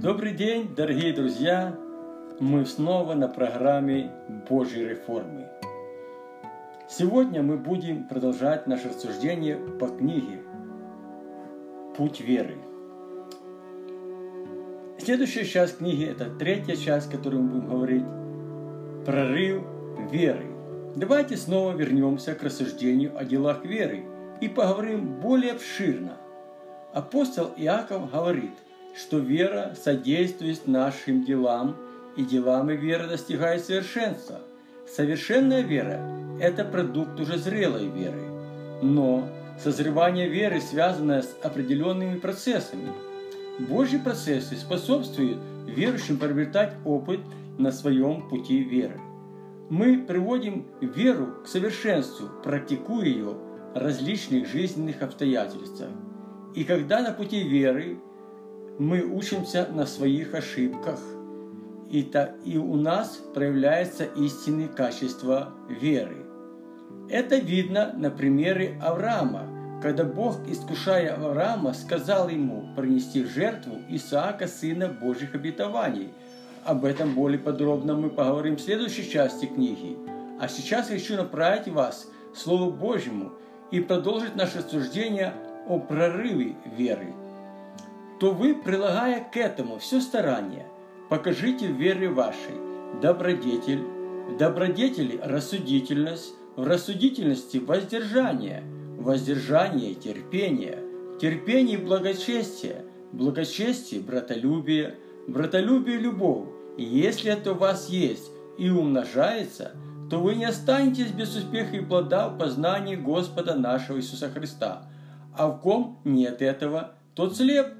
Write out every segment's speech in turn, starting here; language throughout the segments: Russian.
Добрый день, дорогие друзья! Мы снова на программе Божьей реформы. Сегодня мы будем продолжать наше рассуждение по книге «Путь веры». Следующая часть книги – это третья часть, которую мы будем говорить «Прорыв веры». Давайте снова вернемся к рассуждению о делах веры и поговорим более обширно. Апостол Иаков говорит – что вера содействует нашим делам, и делами вера достигает совершенства. Совершенная вера – это продукт уже зрелой веры. Но созревание веры связано с определенными процессами. Божьи процессы способствуют верующим приобретать опыт на своем пути веры. Мы приводим веру к совершенству, практикуя ее в различных жизненных обстоятельствах. И когда на пути веры мы учимся на своих ошибках, и, та, и у нас проявляются истинные качества веры. Это видно на примере Авраама, когда Бог, искушая Авраама, сказал ему принести жертву Исаака, сына Божьих обетований. Об этом более подробно мы поговорим в следующей части книги. А сейчас хочу направить вас к Слову Божьему и продолжить наше суждение о прорыве веры – то вы, прилагая к этому все старание, покажите в вере вашей добродетель, в добродетели рассудительность, в рассудительности воздержание, в воздержании терпение, в терпении благочестие, в благочестии братолюбие, в братолюбии любовь. И если это у вас есть и умножается, то вы не останетесь без успеха и плода в познании Господа нашего Иисуса Христа. А в ком нет этого, тот слеп –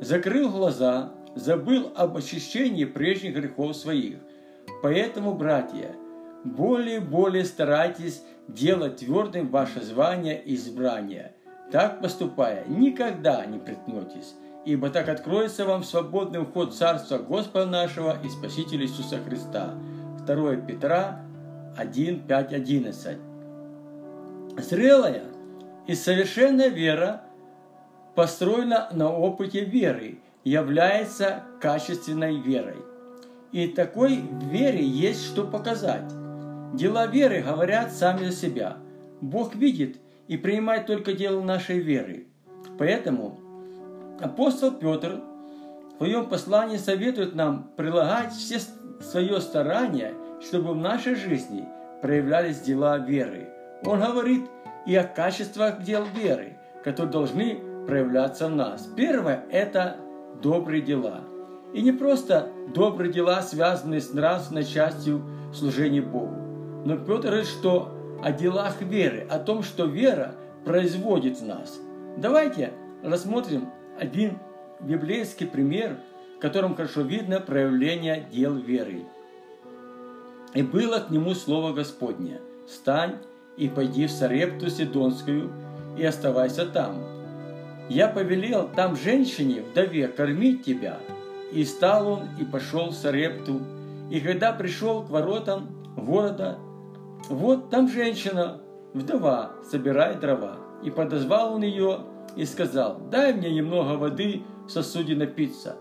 закрыл глаза, забыл об очищении прежних грехов своих. Поэтому, братья, более-более старайтесь делать твердым ваше звание и избрание. Так поступая, никогда не приткнетесь, ибо так откроется вам свободный вход Царства Господа нашего и Спасителя Иисуса Христа. 2 Петра 1, 5, 11. Зрелая и совершенная вера – построена на опыте веры, является качественной верой. И такой вере есть что показать. Дела веры говорят сами за себя. Бог видит и принимает только дело нашей веры. Поэтому апостол Петр в своем послании советует нам прилагать все свое старание, чтобы в нашей жизни проявлялись дела веры. Он говорит и о качествах дел веры, которые должны проявляться в нас. Первое – это добрые дела. И не просто добрые дела, связанные с нравственной частью служения Богу. Но Петр говорит, что о делах веры, о том, что вера производит в нас. Давайте рассмотрим один библейский пример, в котором хорошо видно проявление дел веры. «И было к нему слово Господне, «Встань и пойди в Сарепту Сидонскую, и оставайся там, я повелел там женщине, вдове, кормить тебя. И стал он и пошел в Сарепту. И когда пришел к воротам города, вот там женщина, вдова, собирает дрова. И подозвал он ее и сказал, дай мне немного воды в сосуде напиться.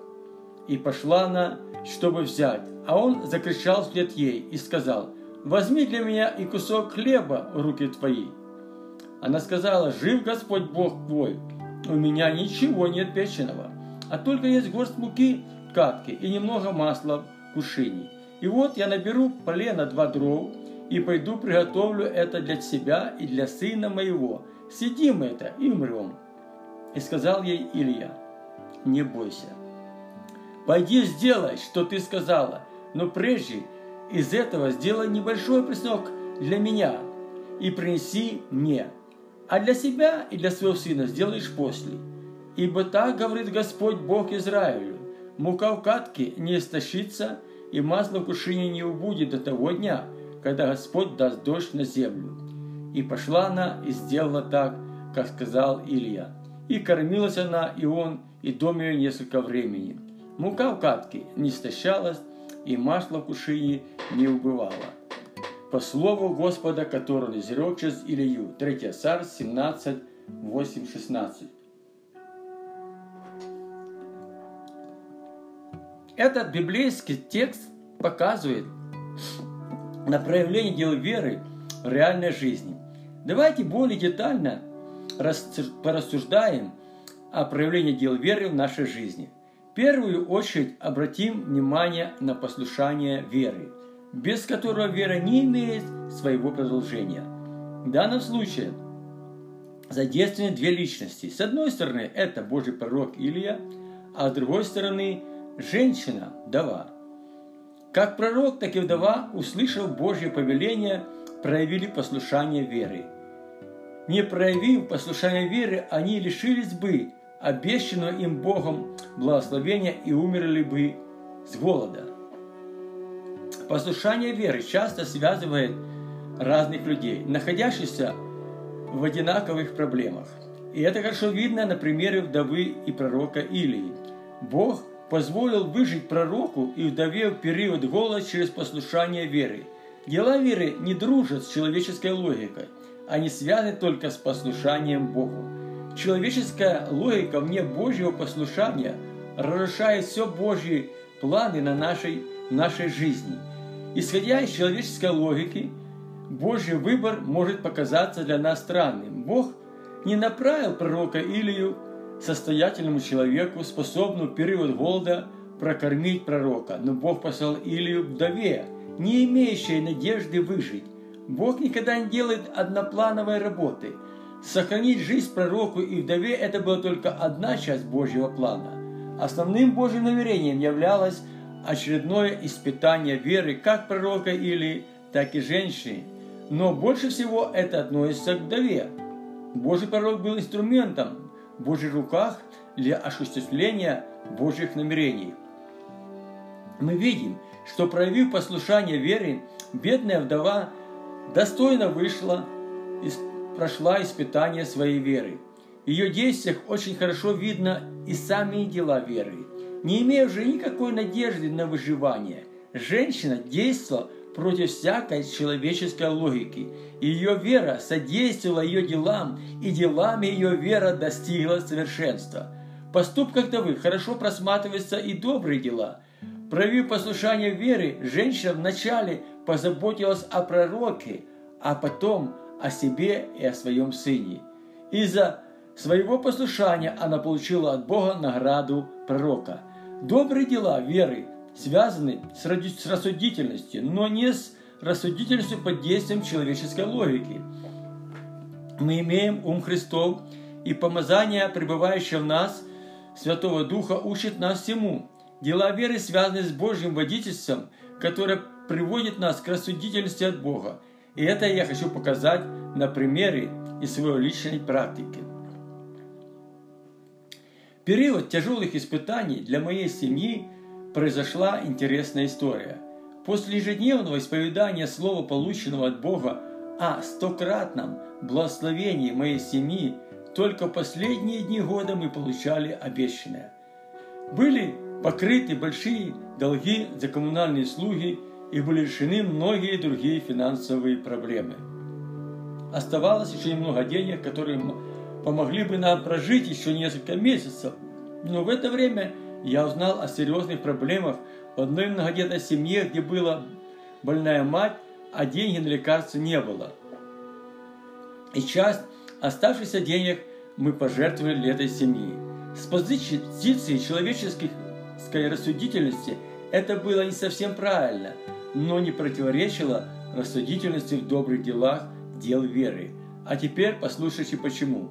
И пошла она, чтобы взять. А он закричал вслед ей и сказал, возьми для меня и кусок хлеба в руки твои. Она сказала, жив Господь Бог твой, у меня ничего нет печеного, а только есть горсть муки в катке и немного масла в кушине. И вот я наберу полено два дров и пойду приготовлю это для себя и для сына моего. Сидим это и умрем. И сказал ей Илья, не бойся. Пойди сделай, что ты сказала, но прежде из этого сделай небольшой преснок для меня и принеси мне а для себя и для своего сына сделаешь после. Ибо так говорит Господь Бог Израилю, мука в катке не истощится, и масло в кушине не убудет до того дня, когда Господь даст дождь на землю. И пошла она и сделала так, как сказал Илья. И кормилась она, и он, и дом ее несколько времени. Мука в катке не истощалась, и масло в кушине не убывало по слову Господа, который изрек через Илью. 3 царь 17, 8, 16. Этот библейский текст показывает на проявление дел веры в реальной жизни. Давайте более детально порассуждаем о проявлении дел веры в нашей жизни. В первую очередь обратим внимание на послушание веры, без которого вера не имеет своего продолжения. В данном случае задействованы две личности. С одной стороны, это Божий пророк Илия, а с другой стороны, женщина, вдова. Как пророк, так и вдова, услышав Божье повеление, проявили послушание веры. Не проявив послушание веры, они лишились бы обещанного им Богом благословения и умерли бы с голода. Послушание веры часто связывает разных людей, находящихся в одинаковых проблемах. И это хорошо видно на примере вдовы и пророка Илии. Бог позволил выжить пророку и вдове в период голода через послушание веры. Дела веры не дружат с человеческой логикой, они связаны только с послушанием Богу. Человеческая логика вне Божьего послушания разрушает все Божьи планы на нашей, нашей жизни. Исходя из человеческой логики, Божий выбор может показаться для нас странным. Бог не направил пророка Илию состоятельному человеку, способному в период голода прокормить пророка, но Бог послал Илию вдове, не имеющей надежды выжить. Бог никогда не делает одноплановой работы. Сохранить жизнь пророку и вдове – это была только одна часть Божьего плана. Основным Божьим намерением являлось очередное испытание веры как пророка Илии, так и женщины – но больше всего это относится к вдове. Божий пророк был инструментом в Божьих руках для осуществления Божьих намерений. Мы видим, что проявив послушание веры, бедная вдова достойно вышла и прошла испытание своей веры. В ее действиях очень хорошо видно и сами дела веры. Не имея уже никакой надежды на выживание, женщина действовала против всякой человеческой логики. Ее вера содействовала ее делам, и делами ее вера достигла совершенства. В поступках Давы хорошо просматриваются и добрые дела. Проявив послушание веры, женщина вначале позаботилась о пророке, а потом о себе и о своем сыне. Из-за своего послушания она получила от Бога награду пророка. Добрые дела веры связаны с рассудительностью, но не с рассудительностью под действием человеческой логики. Мы имеем ум Христов, и помазание, пребывающее в нас, Святого Духа, учит нас всему. Дела веры связаны с Божьим водительством, которое приводит нас к рассудительности от Бога. И это я хочу показать на примере из своей личной практики. Период тяжелых испытаний для моей семьи – произошла интересная история. После ежедневного исповедания слова, полученного от Бога о стократном благословении моей семьи, только последние дни года мы получали обещанное. Были покрыты большие долги за коммунальные услуги и были решены многие другие финансовые проблемы. Оставалось еще немного денег, которые помогли бы нам прожить еще несколько месяцев. Но в это время я узнал о серьезных проблемах в одной многодетной семье, где была больная мать, а денег на лекарства не было. И часть оставшихся денег мы пожертвовали для этой семьи. С позиции человеческой рассудительности это было не совсем правильно, но не противоречило рассудительности в добрых делах дел веры. А теперь послушайте почему.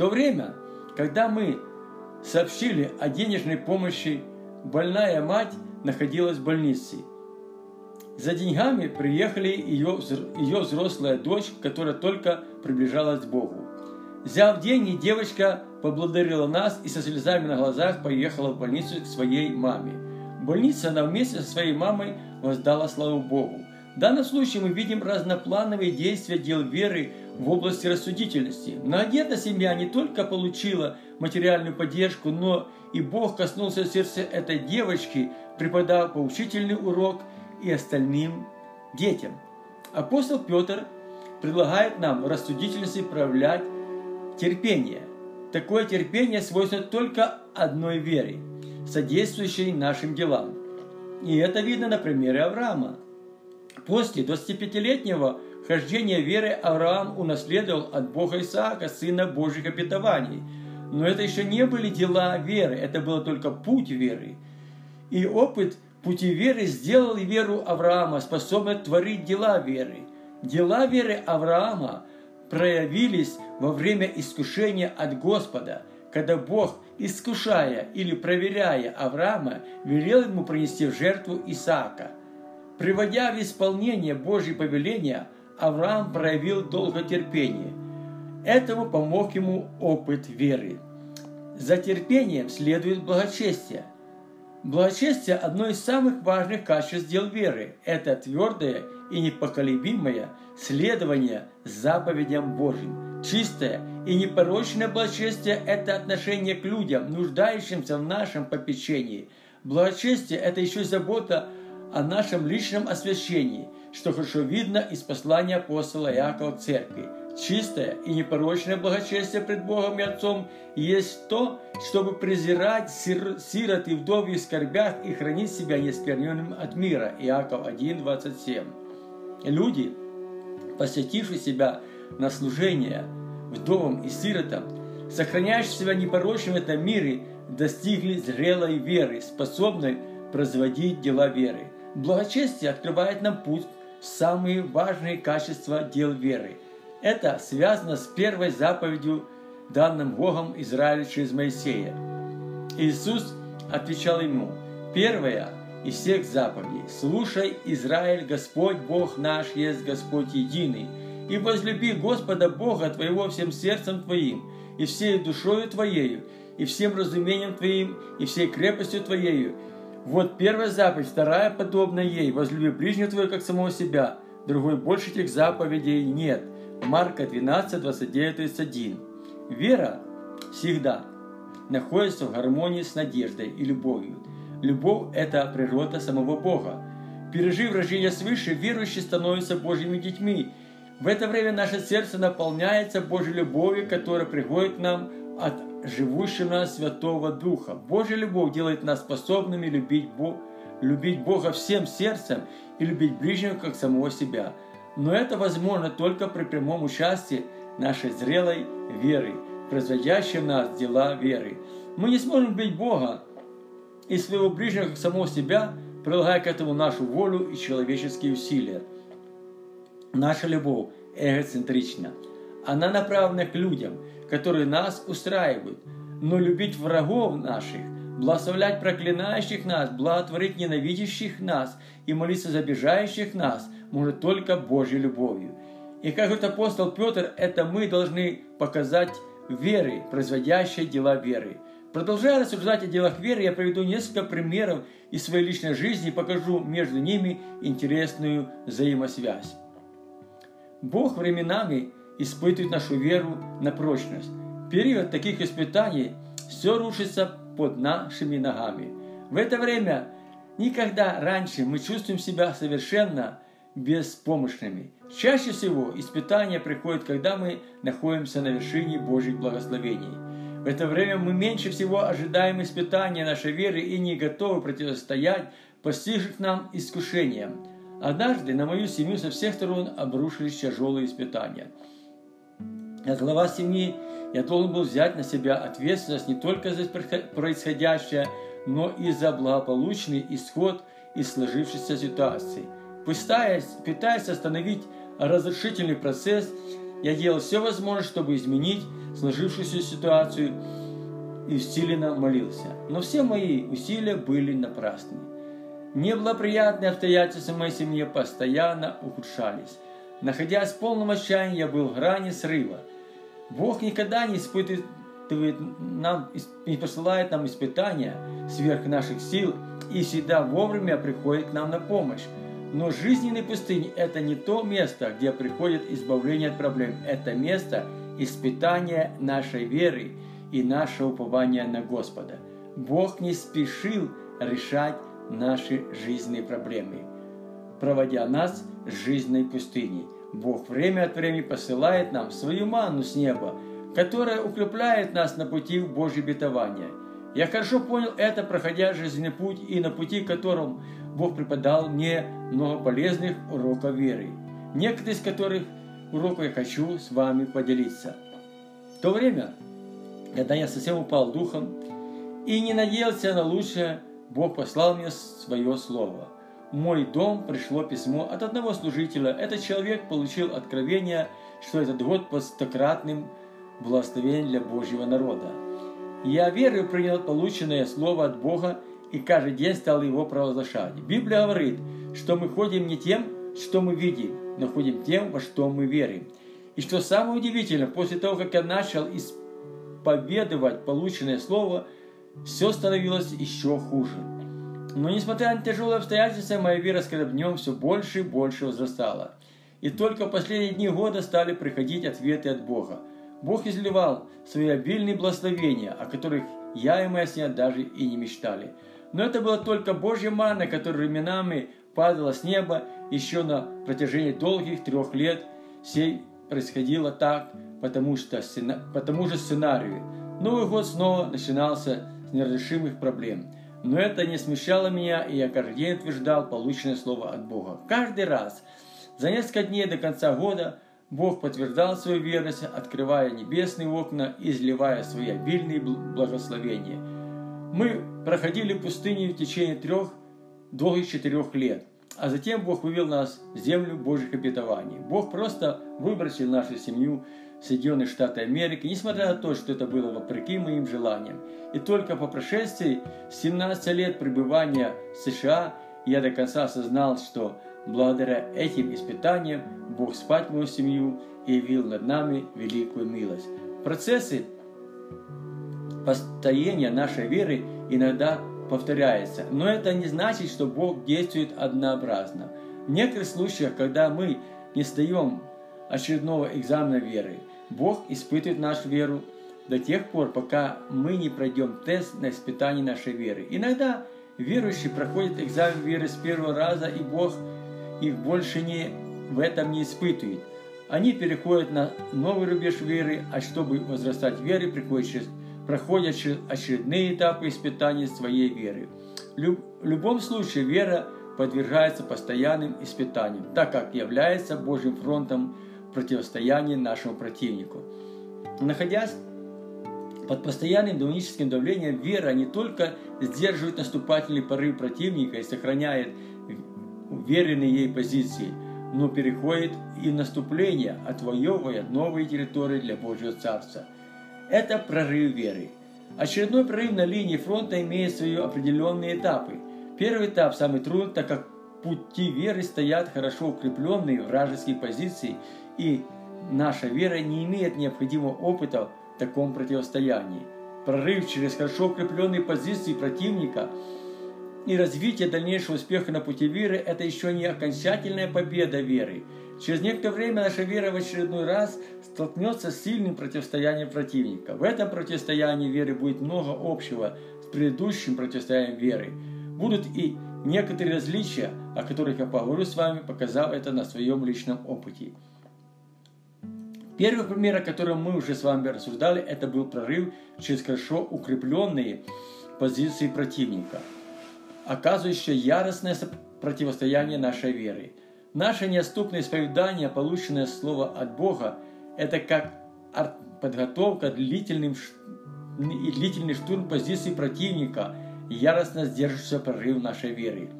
То время, когда мы сообщили о денежной помощи. Больная мать находилась в больнице. За деньгами приехали ее, ее взрослая дочь, которая только приближалась к Богу. Взяв деньги, девочка поблагодарила нас и со слезами на глазах поехала в больницу к своей маме. В больнице она вместе со своей мамой воздала славу Богу. В данном случае мы видим разноплановые действия дел веры в области рассудительности. Многодетная семья не только получила материальную поддержку, но и Бог коснулся сердца этой девочки, преподав поучительный урок и остальным детям. Апостол Петр предлагает нам в рассудительности проявлять терпение. Такое терпение свойственно только одной вере. содействующей нашим делам. И это видно на примере Авраама. После 25-летнего хождения веры Авраам унаследовал от Бога Исаака, сына Божьих обетований. Но это еще не были дела веры, это был только путь веры. И опыт пути веры сделал веру Авраама, способной творить дела веры. Дела веры Авраама проявились во время искушения от Господа, когда Бог, искушая или проверяя Авраама, велел ему принести в жертву Исаака. Приводя в исполнение Божье повеления, Авраам проявил долготерпение. Этому помог ему опыт веры. За терпением следует благочестие. Благочестие – одно из самых важных качеств дел веры. Это твердое и непоколебимое следование заповедям Божьим. Чистое и непорочное благочестие – это отношение к людям, нуждающимся в нашем попечении. Благочестие – это еще забота о нашем личном освящении, что хорошо видно из послания апостола Иакова к церкви. Чистое и непорочное благочестие пред Богом и Отцом есть то, чтобы презирать сир, сирот и вдовьев в скорбях и хранить себя нескверненным от мира. Иаков 1,27 Люди, посвятившие себя на служение вдовам и сиротам, сохраняющие себя непорочным в этом мире, достигли зрелой веры, способной производить дела веры. Благочестие открывает нам путь в самые важные качества дел веры. Это связано с первой заповедью, данным Богом Израилю через Моисея. Иисус отвечал ему, первая из всех заповедей. Слушай, Израиль, Господь Бог наш есть Господь единый. И возлюби Господа Бога твоего всем сердцем твоим, и всей душою твоею, и всем разумением твоим, и всей крепостью твоею. Вот первая заповедь, вторая подобная ей. Возлюби ближнего твоего, как самого себя. Другой больше этих заповедей нет. Марка 12, 29, 31. Вера всегда находится в гармонии с надеждой и любовью. Любовь – это природа самого Бога. Пережив рождение свыше, верующие становятся Божьими детьми. В это время наше сердце наполняется Божьей любовью, которая приходит к нам от живущего Святого Духа. Божья любовь делает нас способными любить, Бог, любить Бога всем сердцем и любить ближнего, как самого себя. Но это возможно только при прямом участии нашей зрелой веры, производящей в нас дела веры. Мы не сможем любить Бога, и своего ближнего как самого себя, прилагая к этому нашу волю и человеческие усилия. Наша любовь эгоцентрична. Она направлена к людям, которые нас устраивают. Но любить врагов наших, благословлять проклинающих нас, благотворить ненавидящих нас и молиться за обижающих нас может только Божьей любовью. И как говорит апостол Петр, это мы должны показать веры, производящей дела веры – Продолжая рассуждать о делах веры, я приведу несколько примеров из своей личной жизни и покажу между ними интересную взаимосвязь. Бог временами испытывает нашу веру на прочность. В период таких испытаний все рушится под нашими ногами. В это время никогда раньше мы чувствуем себя совершенно беспомощными. Чаще всего испытания приходят, когда мы находимся на вершине Божьих благословений – в это время мы меньше всего ожидаем испытания нашей веры и не готовы противостоять постигших нам искушениям. Однажды на мою семью со всех сторон обрушились тяжелые испытания. Как глава семьи я должен был взять на себя ответственность не только за происходящее, но и за благополучный исход из сложившейся ситуации. Пытаясь, пытаясь остановить разрушительный процесс, я делал все возможное, чтобы изменить сложившуюся ситуацию и усиленно молился. Но все мои усилия были напрасны. Неблагоприятные обстоятельства моей семьи постоянно ухудшались. Находясь в полном отчаянии, я был в грани срыва. Бог никогда не испытывает нам, не посылает нам испытания сверх наших сил и всегда вовремя приходит к нам на помощь. Но жизненная пустыня – это не то место, где приходит избавление от проблем. Это место испытания нашей веры и нашего упования на Господа. Бог не спешил решать наши жизненные проблемы, проводя нас жизненной пустыней. Бог время от времени посылает нам свою ману с неба, которая укрепляет нас на пути в Божье обетование. Я хорошо понял это, проходя жизненный путь и на пути, которым Бог преподал мне много полезных уроков веры, некоторые из которых уроков я хочу с вами поделиться. В то время, когда я совсем упал духом и не надеялся на лучшее, Бог послал мне свое слово. Мой дом пришло письмо от одного служителя. Этот человек получил откровение, что этот год под стократным благословением для Божьего народа. Я верою принял полученное слово от Бога и каждый день стал его провозглашать. Библия говорит, что мы ходим не тем, что мы видим, но ходим тем, во что мы верим. И что самое удивительное, после того, как я начал исповедовать полученное слово, все становилось еще хуже. Но несмотря на тяжелые обстоятельства, моя вера с каждым днем все больше и больше возрастала. И только в последние дни года стали приходить ответы от Бога. Бог изливал свои обильные благословения, о которых я и моя семья даже и не мечтали. Но это было только Божья манна, которая временами падала с неба еще на протяжении долгих трех лет. Все происходило так, потому, что, по тому же сценарию. Новый год снова начинался с неразрешимых проблем. Но это не смущало меня, и я каждый день утверждал полученное слово от Бога. Каждый раз, за несколько дней до конца года, Бог подтверждал свою верность, открывая небесные окна и изливая свои обильные благословения. Мы проходили пустыню в течение трех долгих четырех лет, а затем Бог вывел нас в землю Божьих обетований. Бог просто выбросил нашу семью Соединенные Штаты Америки, несмотря на то, что это было вопреки моим желаниям. И только по прошествии 17 лет пребывания в США я до конца осознал, что благодаря этим испытаниям Бог спать мою семью и явил над нами великую милость. Процессы построения нашей веры иногда повторяются, но это не значит, что Бог действует однообразно. В некоторых случаях, когда мы не сдаем очередного экзамена веры, Бог испытывает нашу веру до тех пор, пока мы не пройдем тест на испытание нашей веры. Иногда верующие проходят экзамен веры с первого раза, и Бог их больше не в этом не испытывает. Они переходят на новый рубеж веры, а чтобы возрастать в вере, приходят проходят очередные этапы испытаний своей веры. В любом случае вера подвергается постоянным испытаниям, так как является Божьим фронтом противостояния нашему противнику. Находясь под постоянным демоническим давлением, вера не только сдерживает наступательный порыв противника и сохраняет уверенные ей позиции, но переходит и в наступление, отвоевывая новые территории для Божьего Царства. Это прорыв веры. Очередной прорыв на линии фронта имеет свои определенные этапы. Первый этап самый трудный, так как пути веры стоят хорошо укрепленные вражеские позиции, и наша вера не имеет необходимого опыта в таком противостоянии. Прорыв через хорошо укрепленные позиции противника – и развитие дальнейшего успеха на пути веры – это еще не окончательная победа веры. Через некоторое время наша вера в очередной раз столкнется с сильным противостоянием противника. В этом противостоянии веры будет много общего с предыдущим противостоянием веры. Будут и некоторые различия, о которых я поговорю с вами, показав это на своем личном опыте. Первый пример, о котором мы уже с вами рассуждали, это был прорыв через хорошо укрепленные позиции противника – оказывающее яростное противостояние нашей веры. Наше неотступное исповедание, полученное слово от Бога, это как подготовка длительным, и длительный штурм позиции противника, яростно сдерживающего прорыв нашей веры.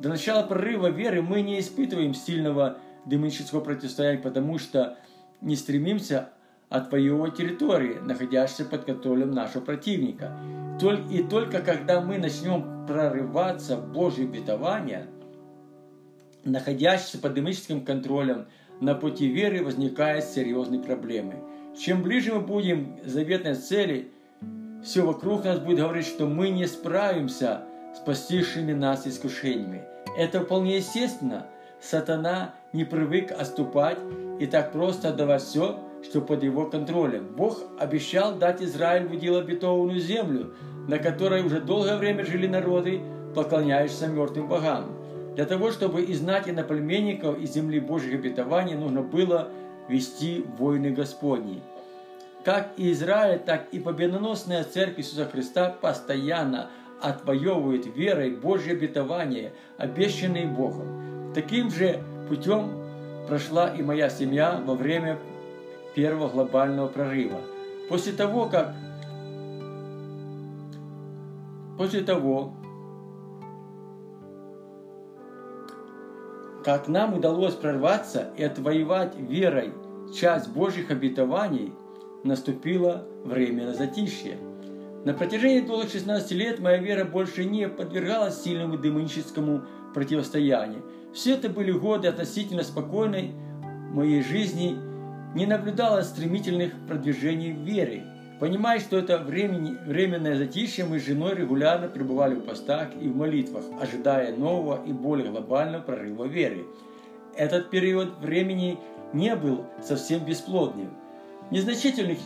До начала прорыва веры мы не испытываем сильного демонического противостояния, потому что не стремимся отвоевывать территории, находящиеся под контролем нашего противника. И только когда мы начнем прорываться в Божье обетование, находящиеся под демоническим контролем, на пути веры возникают серьезные проблемы. Чем ближе мы будем к заветной цели, все вокруг нас будет говорить, что мы не справимся с постигшими нас искушениями. Это вполне естественно. Сатана не привык отступать и так просто отдавать все, что под его контролем. Бог обещал дать Израилю в удел обетованную землю, на которой уже долгое время жили народы, поклоняющиеся мертвым богам. Для того, чтобы изгнать иноплеменников из земли Божьих обетований, нужно было вести войны Господни. как и Израиль, так и победоносная Церковь Иисуса Христа постоянно отвоевывает верой Божье обетование, обещанные Богом. Таким же путем прошла и моя семья во время первого глобального прорыва. После того, как после того, как нам удалось прорваться и отвоевать верой часть Божьих обетований, наступило время затишья. На протяжении долгих 16 лет моя вера больше не подвергалась сильному демоническому противостоянию. Все это были годы относительно спокойной моей жизни, не наблюдалось стремительных продвижений в вере. Понимая, что это времени, временное затишье, мы с женой регулярно пребывали в постах и в молитвах, ожидая нового и более глобального прорыва веры. Этот период времени не был совсем бесплодным. В незначительных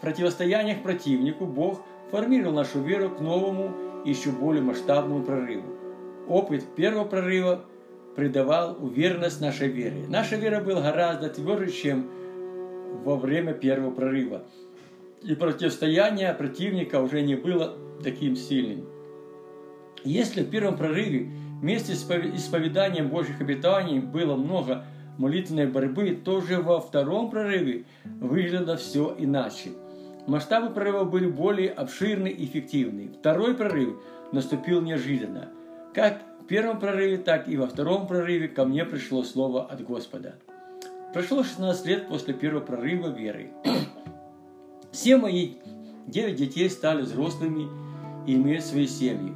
противостояниях противнику Бог формировал нашу веру к новому и еще более масштабному прорыву. Опыт первого прорыва придавал уверенность нашей вере. Наша вера была гораздо тверже, чем во время первого прорыва. И противостояние противника уже не было таким сильным. Если в первом прорыве вместе с исповеданием Божьих обетований было много молитвенной борьбы, то же во втором прорыве выглядело все иначе. Масштабы прорыва были более обширны и эффективны. Второй прорыв наступил неожиданно. Как в первом прорыве, так и во втором прорыве ко мне пришло слово от Господа – Прошло 16 лет после первого прорыва веры. Все мои 9 детей стали взрослыми и имеют свои семьи.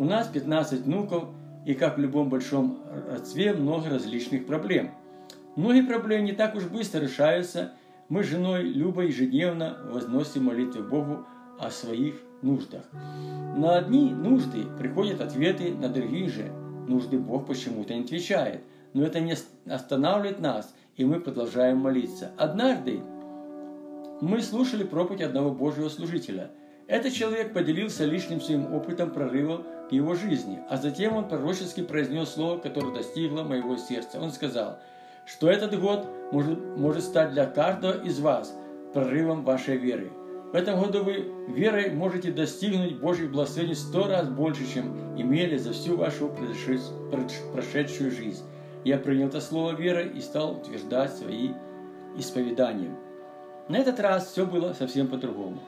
У нас 15 внуков, и как в любом большом родстве, много различных проблем. Многие проблемы не так уж быстро решаются. Мы с женой Любой ежедневно возносим молитвы Богу о своих нуждах. На одни нужды приходят ответы, на другие же нужды Бог почему-то не отвечает. Но это не останавливает нас – и мы продолжаем молиться. Однажды мы слушали проповедь одного Божьего служителя. Этот человек поделился личным своим опытом прорыва в его жизни, а затем он пророчески произнес слово, которое достигло моего сердца. Он сказал, что этот год может, может стать для каждого из вас прорывом вашей веры. В этом году вы верой можете достигнуть Божьих благословений сто раз больше, чем имели за всю вашу прошедшую жизнь. Я принял это слово веры и стал утверждать свои исповедания. На этот раз все было совсем по-другому.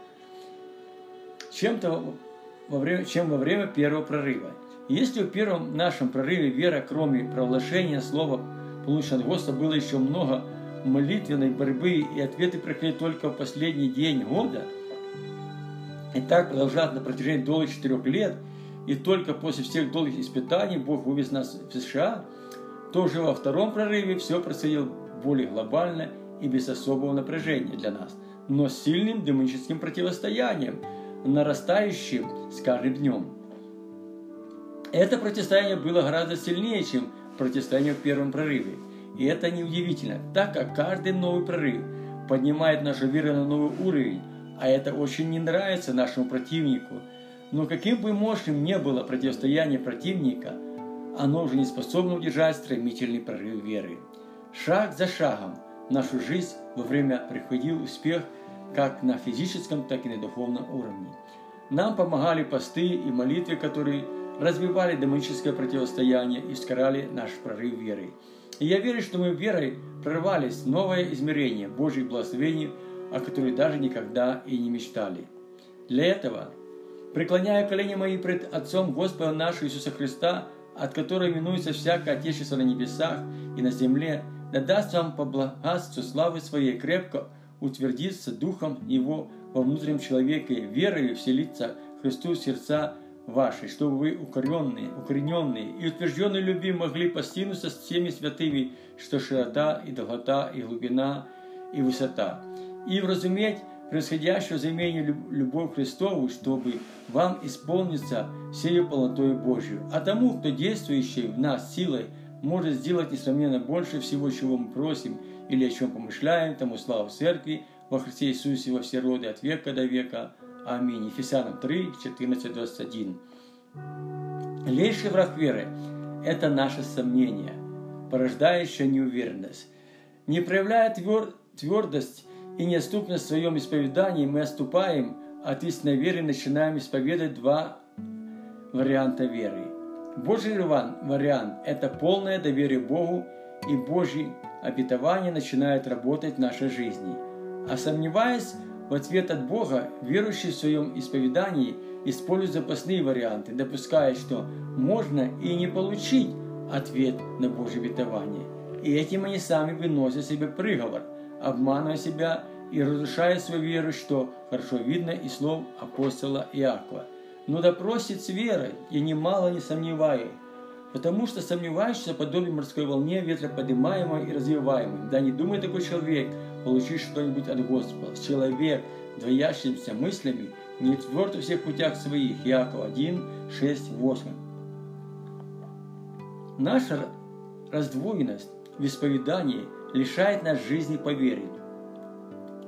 Чем-то во время, чем во время первого прорыва. Если в первом нашем прорыве вера, кроме провозглашения слова, полученного от Господа, было еще много молитвенной борьбы, и ответы приходили только в последний день года, и так продолжалось на протяжении долгих четырех лет, и только после всех долгих испытаний Бог вывез нас в США – то уже во втором прорыве все происходило более глобально и без особого напряжения для нас, но с сильным демоническим противостоянием, нарастающим с каждым днем. Это противостояние было гораздо сильнее, чем противостояние в первом прорыве. И это неудивительно, так как каждый новый прорыв поднимает нашу веру на новый уровень, а это очень не нравится нашему противнику. Но каким бы мощным ни было противостояние противника – оно уже не способно удержать стремительный прорыв веры. Шаг за шагом в нашу жизнь во время приходил успех как на физическом, так и на духовном уровне. Нам помогали посты и молитвы, которые развивали демоническое противостояние и ускоряли наш прорыв веры. И я верю, что мы верой прорвались в новое измерение Божьих благословений, о которых даже никогда и не мечтали. Для этого, преклоняя колени мои пред Отцом Господа нашего Иисуса Христа, от которой минуется всякое Отечество на небесах и на земле, да даст вам по богатству славы своей крепко утвердиться Духом Его во внутреннем человеке, верою вселиться Христу в сердца ваши, чтобы вы укоренные, укорененные и утвержденные любви могли постигнуться с всеми святыми, что широта и долгота и глубина и высота, и вразуметь превосходящего за любовь Христову, чтобы вам исполниться всею полнотой Божью. А тому, кто действующий в нас силой, может сделать несравненно больше всего, чего мы просим или о чем помышляем, тому славу Церкви во Христе Иисусе во все роды от века до века. Аминь. Ефесянам 3, 14, 21. Лейший враг веры – это наше сомнение, порождающее неуверенность. Не проявляя твер, твердость и неотступно в своем исповедании мы отступаем от истинной веры и начинаем исповедать два варианта веры. Божий вариант – это полное доверие Богу, и Божьи обетования начинают работать в нашей жизни. А сомневаясь в ответ от Бога, верующий в своем исповедании использует запасные варианты, допуская, что можно и не получить ответ на Божье обетование. И этим они сами выносят себе приговор, обманывая себя и разрушая свою веру, что хорошо видно из слов апостола Иакова. Но да просит с верой, и немало не сомневаюсь, потому что сомневаешься подобие морской волне, ветра поднимаемой и развиваемой. Да не думай такой человек, получишь что-нибудь от Господа. Человек, двоящимся мыслями, не тверд во всех путях своих. Иаков 1, 6, 8. Наша раздвоенность в исповедании лишает нас жизни по вере,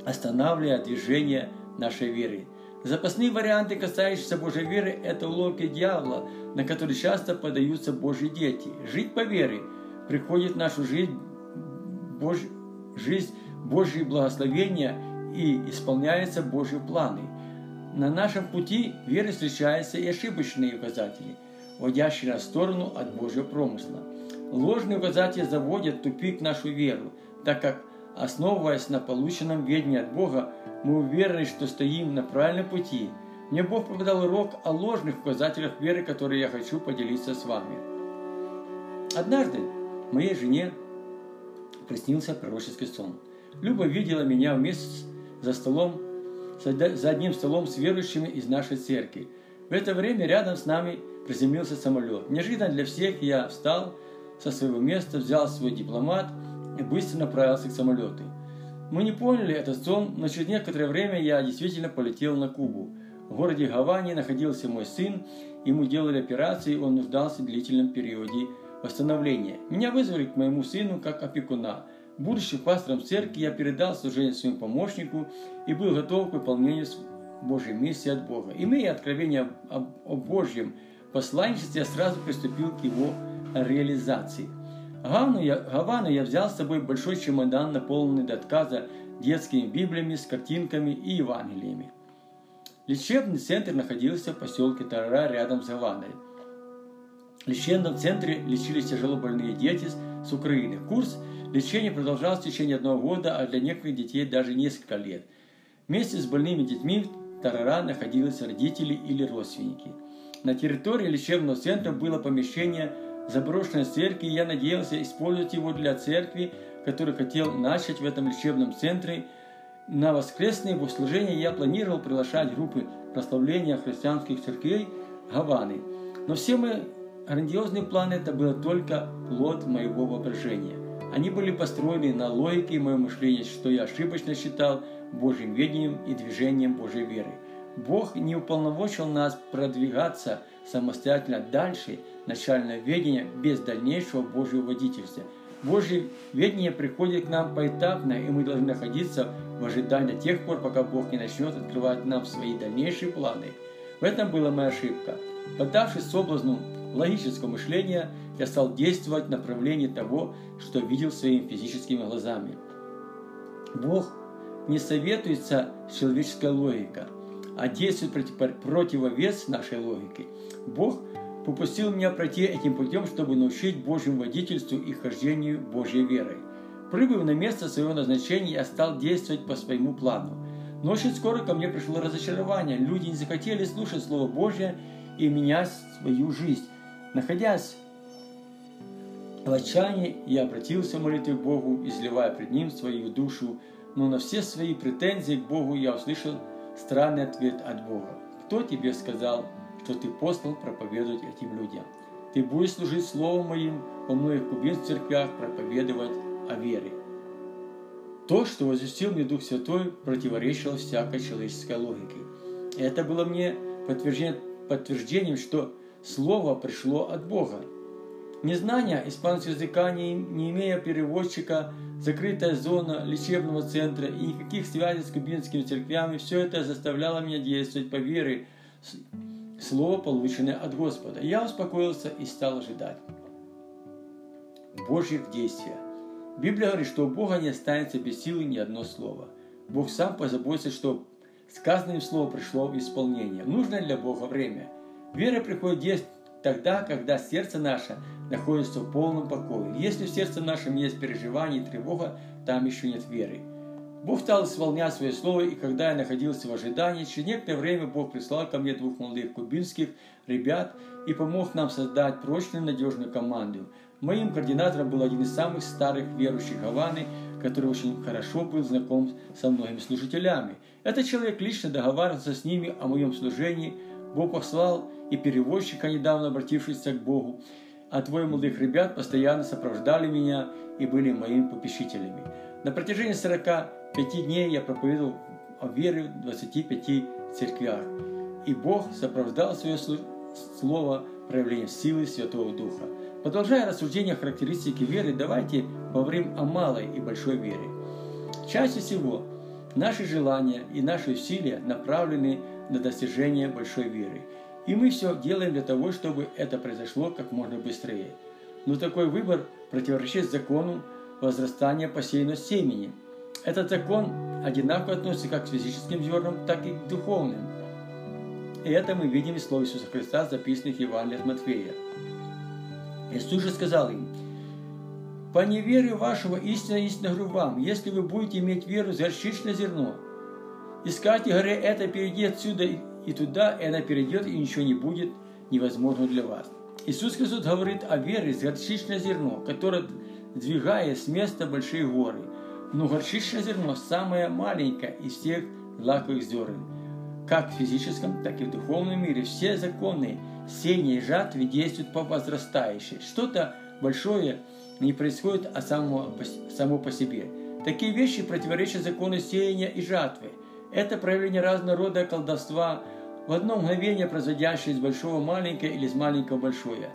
останавливая движение нашей веры. Запасные варианты, касающиеся Божьей веры, это уловки дьявола, на которые часто подаются Божьи дети. Жить по вере приходит в нашу жизнь, Божь... жизнь Божьи благословения и исполняются Божьи планы. На нашем пути веры встречаются и ошибочные указатели, вводящие нас в сторону от Божьего промысла. Ложные указатели заводят в тупик нашу веру, так как, основываясь на полученном ведении от Бога, мы уверены, что стоим на правильном пути. Мне Бог преподал урок о ложных указателях веры, которые я хочу поделиться с вами. Однажды моей жене приснился пророческий сон. Люба видела меня вместе за столом, за одним столом с верующими из нашей церкви. В это время рядом с нами приземлился самолет. Неожиданно для всех я встал со своего места, взял свой дипломат и быстро направился к самолету. Мы не поняли этот сон, но через некоторое время я действительно полетел на Кубу. В городе Гавани находился мой сын, ему делали операции, он нуждался в длительном периоде восстановления. Меня вызвали к моему сыну как опекуна. Будучи пастором церкви, я передал служение своему помощнику и был готов к выполнению Божьей миссии от Бога. Имея откровение о Божьем посланничестве, я сразу приступил к его реализации. Гавану я, Гавану я взял с собой большой чемодан, наполненный до отказа детскими библиями с картинками и евангелиями. Лечебный центр находился в поселке Тарара рядом с Гаваной. В лечебном центре лечились тяжело больные дети с Украины. Курс лечения продолжался в течение одного года, а для некоторых детей даже несколько лет. Вместе с больными детьми в Тарара находились родители или родственники. На территории лечебного центра было помещение заброшенной церкви, я надеялся использовать его для церкви, который хотел начать в этом лечебном центре. На воскресные богослужения я планировал приглашать группы прославления христианских церквей Гаваны. Но все мои грандиозные планы это было только плод моего воображения. Они были построены на логике моего мышления, что я ошибочно считал Божьим ведением и движением Божьей веры. Бог не уполномочил нас продвигаться самостоятельно дальше начальное ведение без дальнейшего Божьего водительства. Божье ведение приходит к нам поэтапно, и мы должны находиться в ожидании тех пор, пока Бог не начнет открывать нам свои дальнейшие планы. В этом была моя ошибка. Поддавшись соблазну логического мышления, я стал действовать в направлении того, что видел своими физическими глазами. Бог не советуется с человеческой логикой, а действует против, противовес нашей логике. Бог попустил меня пройти этим путем, чтобы научить Божьему водительству и хождению Божьей верой. Прибыв на место своего назначения, я стал действовать по своему плану. Но очень скоро ко мне пришло разочарование. Люди не захотели слушать Слово Божье и менять свою жизнь. Находясь в отчаянии, я обратился в молитве к Богу, изливая пред Ним свою душу, но на все свои претензии к Богу я услышал странный ответ от Бога. Кто тебе сказал, что ты послал проповедовать этим людям? Ты будешь служить Словом Моим во многих кубинских церквях, проповедовать о вере. То, что возвестил мне Дух Святой, противоречило всякой человеческой логике. Это было мне подтверждением, что Слово пришло от Бога. Незнание испанского языка, не, не имея переводчика, закрытая зона лечебного центра и никаких связей с кубинскими церквями, все это заставляло меня действовать по вере, слово, полученное от Господа. Я успокоился и стал ожидать Божьих действий. Библия говорит, что у Бога не останется без силы ни одно слово. Бог сам позаботится, что сказанное слово пришло в исполнение. Нужно для Бога время. Вера приходит действовать тогда, когда сердце наше находится в полном покое. Если в сердце нашем есть переживание и тревога, там еще нет веры. Бог стал исполнять свое слово, и когда я находился в ожидании, через некоторое время Бог прислал ко мне двух молодых кубинских ребят и помог нам создать прочную надежную команду. Моим координатором был один из самых старых верующих Гаваны, который очень хорошо был знаком со многими служителями. Этот человек лично договаривался с ними о моем служении. Бог послал и переводчика, недавно обратившийся к Богу. А двое молодых ребят постоянно сопровождали меня и были моими попечителями. На протяжении 45 дней я проповедовал о вере в 25 церквях. И Бог сопровождал свое слово проявлением силы Святого Духа. Продолжая рассуждение о характеристике веры, давайте поговорим о малой и большой вере. Чаще всего наши желания и наши усилия направлены на достижение большой веры. И мы все делаем для того, чтобы это произошло как можно быстрее. Но такой выбор противоречит закону возрастания посеянного семени. Этот закон одинаково относится как к физическим зернам, так и к духовным. И это мы видим из слов Иисуса Христа, записанных в Евангелии от Матфея. Иисус же сказал им, «По неверию вашего истинно, истинно говорю вам, если вы будете иметь веру за горчичное зерно, искать и горе это перейди отсюда и туда, и она перейдет, и ничего не будет невозможно для вас». Иисус Христос говорит о вере с горчичное зерно, которое двигает с места большие горы. Но горчичное зерно самое маленькое из всех злаковых зерен. Как в физическом, так и в духовном мире все законы сеяния и жатвы действуют по возрастающей. Что-то большое не происходит а само, само по себе. Такие вещи противоречат закону сеяния и жатвы. Это проявление разного рода колдовства, в одно мгновение производящее из большого маленькое или из маленького большое.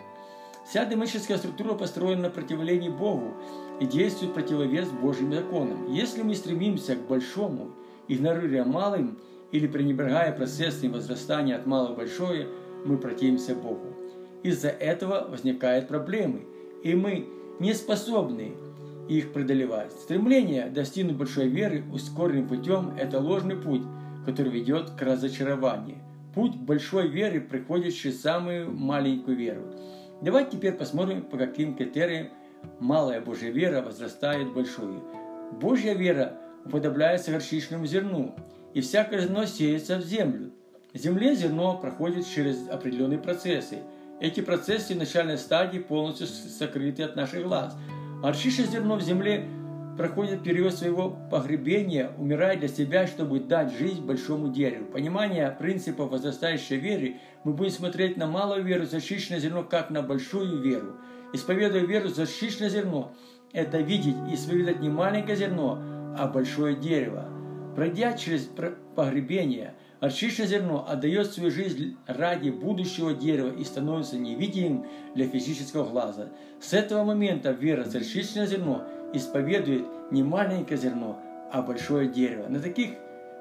Вся демоническая структура построена на противлении Богу и действует противовес Божьим законам. Если мы стремимся к большому, игнорируя малым или пренебрегая процессом возрастания от малого большое, мы противимся Богу. Из-за этого возникают проблемы, и мы не способны их преодолевать. Стремление достигнуть большой веры ускоренным путем – это ложный путь, который ведет к разочарованию. Путь большой веры приходит через самую маленькую веру. Давайте теперь посмотрим, по каким критериям малая Божья вера возрастает большую. Божья вера уподобляется горчичному зерну, и всякое зерно сеется в землю. В земле зерно проходит через определенные процессы. Эти процессы в начальной стадии полностью сокрыты от наших глаз. Горчичное зерно в земле проходит период своего погребения, умирая для себя, чтобы дать жизнь большому дереву. Понимание принципа возрастающей веры, мы будем смотреть на малую веру, защищенное зерно, как на большую веру. Исповедуя веру, защищенное зерно – это видеть и исповедать не маленькое зерно, а большое дерево. Пройдя через погребение, горчичное зерно отдает свою жизнь ради будущего дерева и становится невидимым для физического глаза. С этого момента вера в горчичное зерно – исповедует не маленькое зерно, а большое дерево. На таких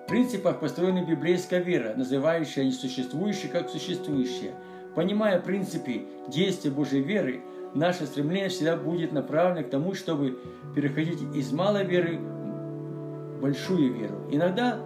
принципах построена библейская вера, называющая несуществующее как существующее. Понимая принципы действия Божьей веры, наше стремление всегда будет направлено к тому, чтобы переходить из малой веры в большую веру. Иногда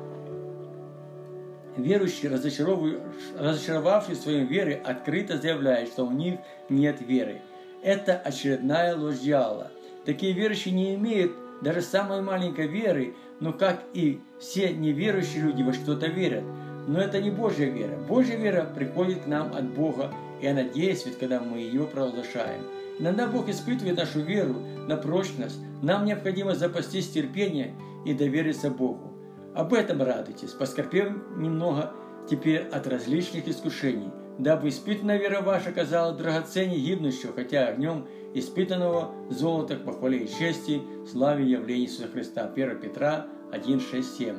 верующие, разочаровавшие в своей вере, открыто заявляют, что у них нет веры. Это очередная ложь дьявола – Такие верующие не имеют даже самой маленькой веры, но как и все неверующие люди во что-то верят. Но это не Божья вера. Божья вера приходит к нам от Бога, и она действует, когда мы ее провозглашаем. Иногда Бог испытывает нашу веру на прочность. Нам необходимо запастись терпением и довериться Богу. Об этом радуйтесь, поскорпев немного теперь от различных искушений, дабы испытанная вера ваша казалась драгоценней гибнущего, хотя огнем испытанного золота к похвале и чести, славе явления Иисуса Христа. 1 Петра 1, 6, 7.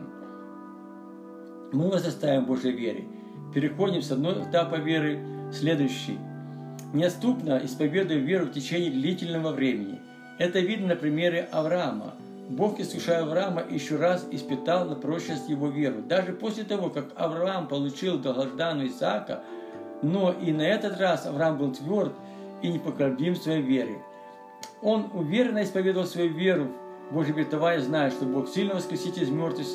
Мы возрастаем в Божьей вере. Переходим с одной этапа веры в следующий. Неотступно исповедуя веру в течение длительного времени. Это видно на примере Авраама. Бог, искушая Авраама, еще раз испытал на прочность его веру. Даже после того, как Авраам получил долгожданную Исаака, но и на этот раз Авраам был тверд и непоколебим в своей вере. Он уверенно исповедовал свою веру Божьих обетований, зная, что Бог сильно воскресит из мертвых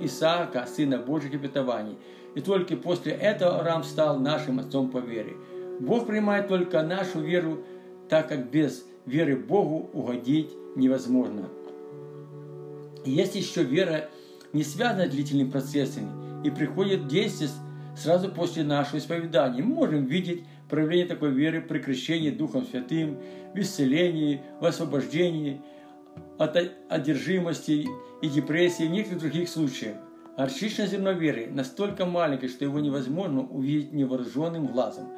Исаака, сына Божьих обетований. И только после этого Авраам стал нашим отцом по вере. Бог принимает только нашу веру, так как без веры Богу угодить невозможно. Есть еще вера, не связанная длительными процессами, и приходит действие сразу после нашего исповедания. Мы можем видеть проявление такой веры при крещении Духом Святым, в исцелении, в освобождении от одержимости и депрессии и в некоторых других случаях. Горчичное зерно веры настолько маленькое, что его невозможно увидеть невооруженным глазом.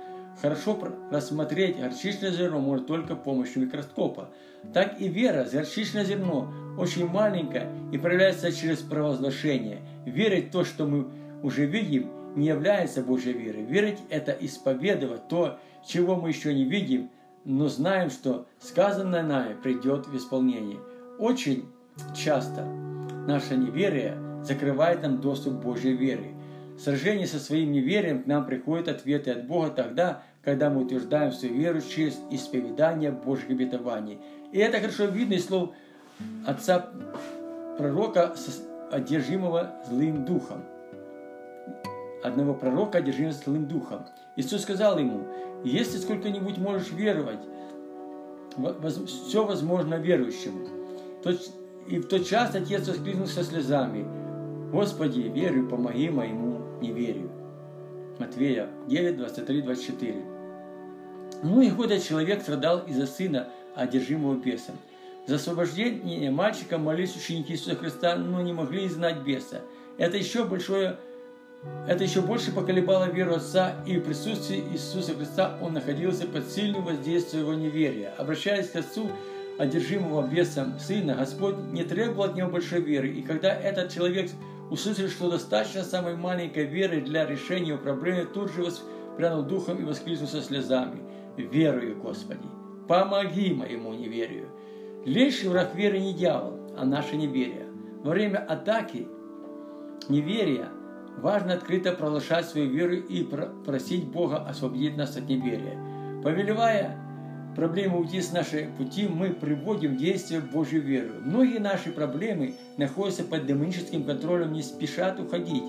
Хорошо рассмотреть горчичное зерно может только помощью микроскопа. Так и вера, горчичное зерно, очень маленькое и проявляется через провозглашение. Верить в то, что мы уже видим, не является Божьей верой. Верить – это исповедовать то, чего мы еще не видим, но знаем, что сказанное нами придет в исполнение. Очень часто наше неверие закрывает нам доступ к Божьей вере. В сражении со своим неверием к нам приходят ответы от Бога тогда, когда мы утверждаем свою веру через исповедание Божьих обетований. И это хорошо видно из слов отца пророка, одержимого злым духом одного пророка, одержимого злым духом. Иисус сказал ему, если сколько-нибудь можешь веровать, все возможно верующему. И в тот час отец воскликнул со слезами, Господи, верю, помоги моему неверию. Матвея 9, 23, 24. Ну и года человек страдал из-за сына, одержимого бесом. За освобождение мальчика молились ученики Иисуса Христа, но не могли знать беса. Это еще большое это еще больше поколебало веру отца, и в присутствии Иисуса Христа он находился под сильным воздействием его неверия. Обращаясь к отцу, одержимого бесом сына, Господь не требовал от него большой веры. И когда этот человек услышал, что достаточно самой маленькой веры для решения проблемы, тут же воспрянул духом и воскликнул со слезами. «Верую, Господи, помоги моему неверию». Лишь враг веры не дьявол, а наше неверие. Во время атаки неверия – Важно открыто провозглашать свою веру и просить Бога освободить нас от неверия. Повелевая проблемы уйти с нашей пути, мы приводим в действие Божью веру. Многие наши проблемы находятся под демоническим контролем, не спешат уходить.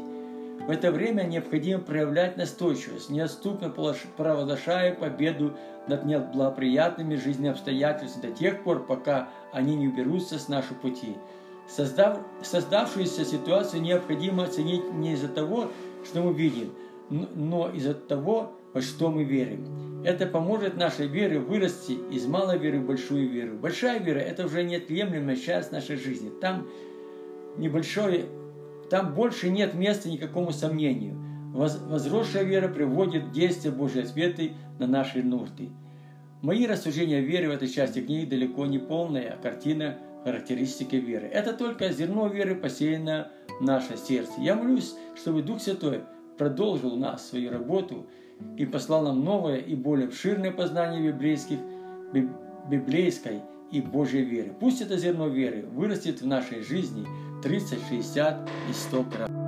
В это время необходимо проявлять настойчивость, неотступно провозглашая победу над неблагоприятными жизненными обстоятельствами до тех пор, пока они не уберутся с нашего пути. Создав, создавшуюся ситуацию необходимо оценить не из-за того, что мы видим, но из-за того, во что мы верим. Это поможет нашей вере вырасти из малой веры в большую веру. Большая вера – это уже неотъемлемая часть нашей жизни. Там небольшое, там больше нет места никакому сомнению. Возросшая вера приводит в действие Божьей ответы на наши нужды. Мои рассуждения о вере в этой части книги далеко не полная картина – характеристики веры. Это только зерно веры, посеянное в наше сердце. Я молюсь, чтобы Дух Святой продолжил нас свою работу и послал нам новое и более обширное познание библейских, библейской и Божьей веры. Пусть это зерно веры вырастет в нашей жизни 30, 60 и 100 крат.